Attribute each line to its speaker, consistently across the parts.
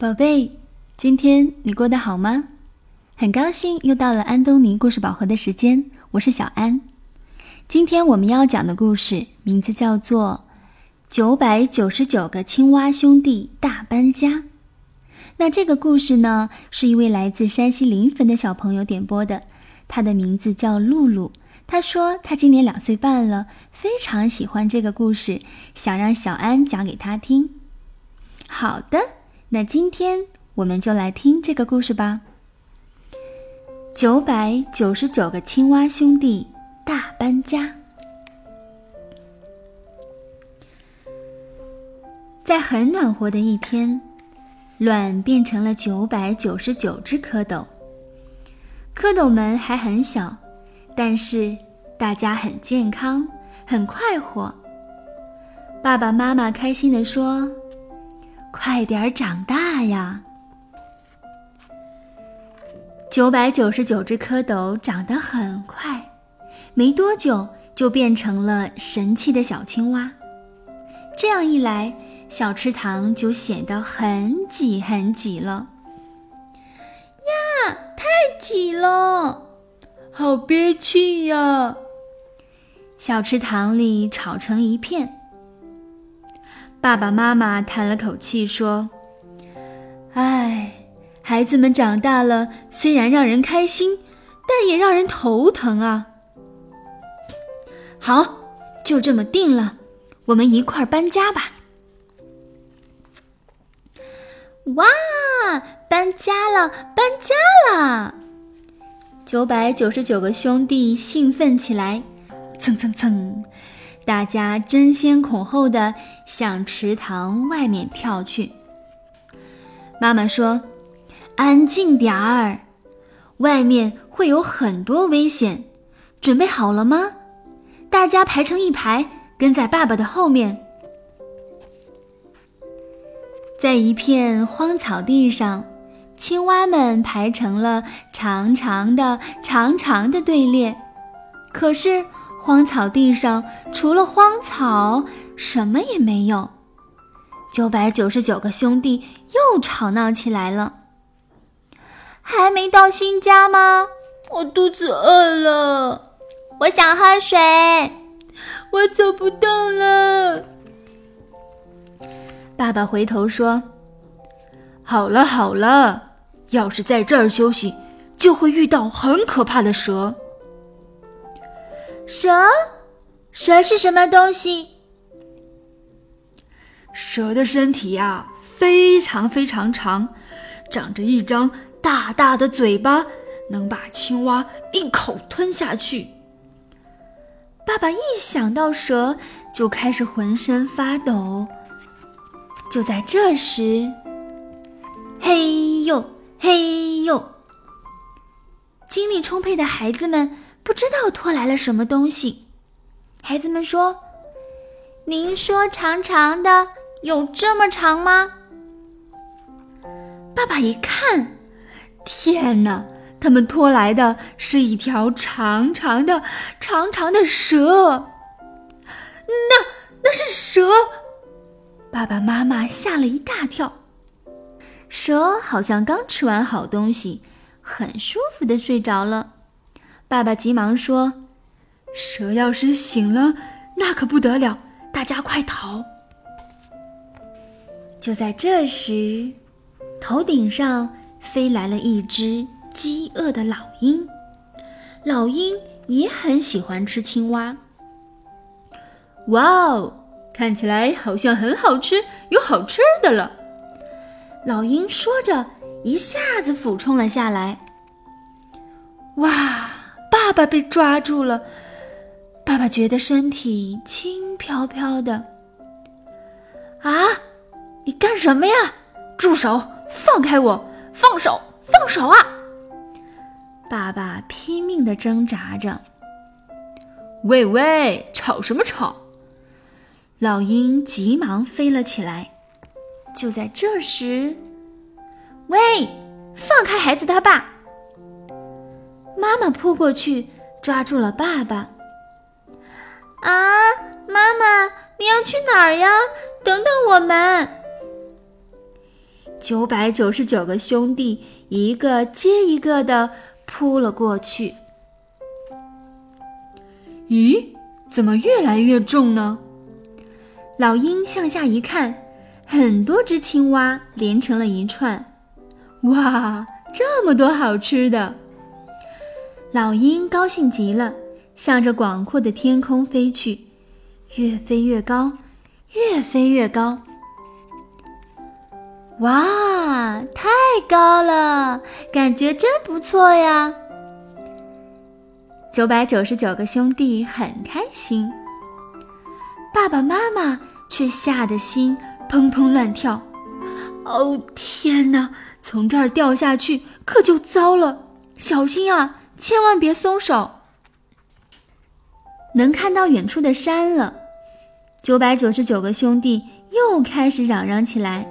Speaker 1: 宝贝，今天你过得好吗？很高兴又到了安东尼故事宝盒的时间，我是小安。今天我们要讲的故事名字叫做《九百九十九个青蛙兄弟大搬家》。那这个故事呢，是一位来自山西临汾的小朋友点播的，他的名字叫露露。他说他今年两岁半了，非常喜欢这个故事，想让小安讲给他听。好的，那今天我们就来听这个故事吧。九百九十九个青蛙兄弟大搬家。在很暖和的一天，卵变成了九百九十九只蝌蚪。蝌蚪们还很小。但是，大家很健康，很快活。爸爸妈妈开心地说：“快点长大呀！”九百九十九只蝌蚪长得很快，没多久就变成了神气的小青蛙。这样一来，小池塘就显得很挤很挤了。
Speaker 2: 呀，太挤了！好憋气呀！
Speaker 1: 小池塘里吵成一片。爸爸妈妈叹了口气说：“唉，孩子们长大了，虽然让人开心，但也让人头疼啊。”好，就这么定了，我们一块儿搬家吧！
Speaker 2: 哇，搬家了，搬家了！
Speaker 1: 九百九十九个兄弟兴奋起来，蹭蹭蹭，大家争先恐后的向池塘外面跳去。妈妈说：“安静点儿，外面会有很多危险，准备好了吗？”大家排成一排，跟在爸爸的后面。在一片荒草地上。青蛙们排成了长长的、长长的队列，可是荒草地上除了荒草，什么也没有。九百九十九个兄弟又吵闹起来了。
Speaker 2: 还没到新家吗？
Speaker 3: 我肚子饿了，
Speaker 2: 我想喝水，
Speaker 3: 我走不动了。
Speaker 1: 爸爸回头说：“
Speaker 4: 好了，好了。”要是在这儿休息，就会遇到很可怕的蛇。
Speaker 2: 蛇，蛇是什么东西？
Speaker 4: 蛇的身体呀，非常非常长，长着一张大大的嘴巴，能把青蛙一口吞下去。
Speaker 1: 爸爸一想到蛇，就开始浑身发抖。就在这时，嘿呦！嘿呦！精力充沛的孩子们不知道拖来了什么东西。孩子们说：“
Speaker 2: 您说长长的有这么长吗？”
Speaker 1: 爸爸一看，天哪！他们拖来的是一条长长的、长长的蛇。那那是蛇！爸爸妈妈吓了一大跳。蛇好像刚吃完好东西，很舒服的睡着了。爸爸急忙说：“
Speaker 4: 蛇要是醒了，那可不得了，大家快逃！”
Speaker 1: 就在这时，头顶上飞来了一只饥饿的老鹰。老鹰也很喜欢吃青蛙。
Speaker 4: 哇哦，看起来好像很好吃，有好吃的了。
Speaker 1: 老鹰说着，一下子俯冲了下来。哇！爸爸被抓住了，爸爸觉得身体轻飘飘的。啊！你干什么呀？住手！放开我！放手！放手啊！爸爸拼命的挣扎着。
Speaker 4: 喂喂，吵什么吵？
Speaker 1: 老鹰急忙飞了起来。就在这时，
Speaker 2: 喂，放开孩子他爸！
Speaker 1: 妈妈扑过去抓住了爸爸。
Speaker 2: 啊，妈妈，你要去哪儿呀？等等我们！
Speaker 1: 九百九十九个兄弟一个接一个的扑了过去。
Speaker 4: 咦，怎么越来越重呢？
Speaker 1: 老鹰向下一看，很多只青蛙连成了一串。哇，这么多好吃的！老鹰高兴极了，向着广阔的天空飞去，越飞越高，越飞越高。哇，太高了，感觉真不错呀！九百九十九个兄弟很开心，爸爸妈妈却吓得心砰砰乱跳。
Speaker 4: 哦天哪，从这儿掉下去可就糟了！小心啊，千万别松手。
Speaker 1: 能看到远处的山了，九百九十九个兄弟又开始嚷嚷起来。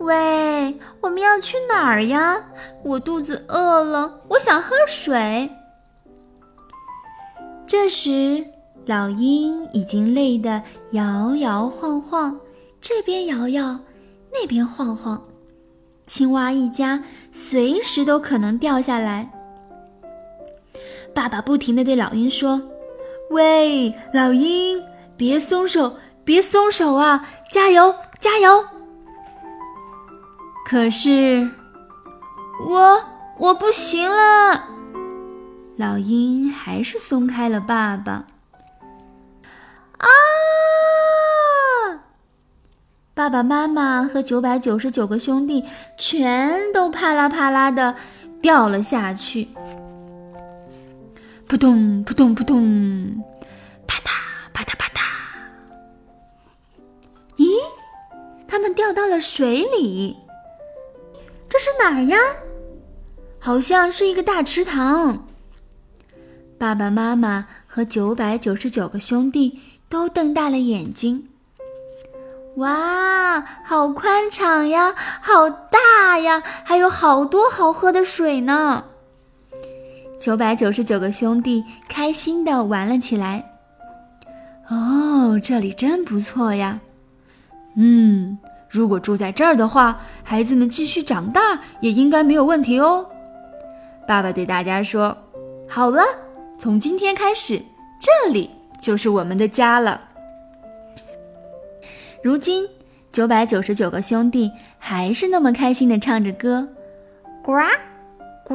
Speaker 2: 喂，我们要去哪儿呀？我肚子饿了，我想喝水。
Speaker 1: 这时，老鹰已经累得摇摇晃晃，这边摇摇，那边晃晃。青蛙一家随时都可能掉下来。爸爸不停地对老鹰说：“
Speaker 4: 喂，老鹰，别松手，别松手啊！加油，加油！”
Speaker 1: 可是，
Speaker 2: 我我不行了。
Speaker 1: 老鹰还是松开了爸爸。
Speaker 2: 啊！
Speaker 1: 爸爸妈妈和九百九十九个兄弟全都啪啦啪啦的掉了下去。
Speaker 4: 扑通扑通扑通，啪嗒啪嗒啪嗒。
Speaker 1: 咦，他们掉到了水里。这是哪儿呀？好像是一个大池塘。爸爸妈妈和九百九十九个兄弟都瞪大了眼睛。
Speaker 2: 哇，好宽敞呀，好大呀，还有好多好喝的水呢！
Speaker 1: 九百九十九个兄弟开心的玩了起来。哦，这里真不错呀。
Speaker 4: 嗯。如果住在这儿的话，孩子们继续长大也应该没有问题哦。爸爸对大家说：“好了，从今天开始，这里就是我们的家了。”
Speaker 1: 如今，九百九十九个兄弟还是那么开心的唱着歌：“
Speaker 2: 呱，呱，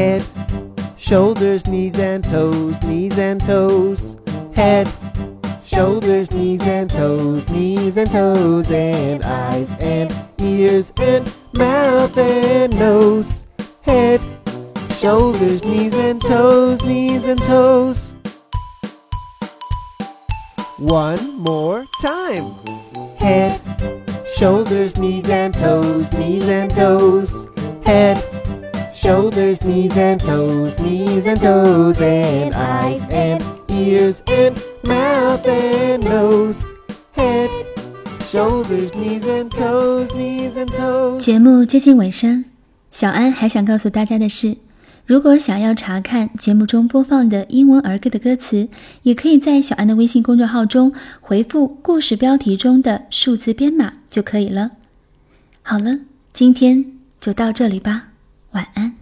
Speaker 5: Head. Shoulders, knees and toes, knees and toes, head, shoulders, knees and toes, knees and toes, and eyes and ears and mouth and nose, head, shoulders, knees and toes, knees and toes. One more time. Head, shoulders, knees and toes, knees and toes, head, shoulders, knees and toes, knees and toes, and eyes and ears and mouth and nose, head, shoulders, knees and toes, knees and toes。
Speaker 1: 节目接近尾声，小安还想告诉大家的是，如果想要查看节目中播放的英文儿歌的歌词，也可以在小安的微信公众号中回复故事标题中的数字编码就可以了。好了，今天就到这里吧。晚安。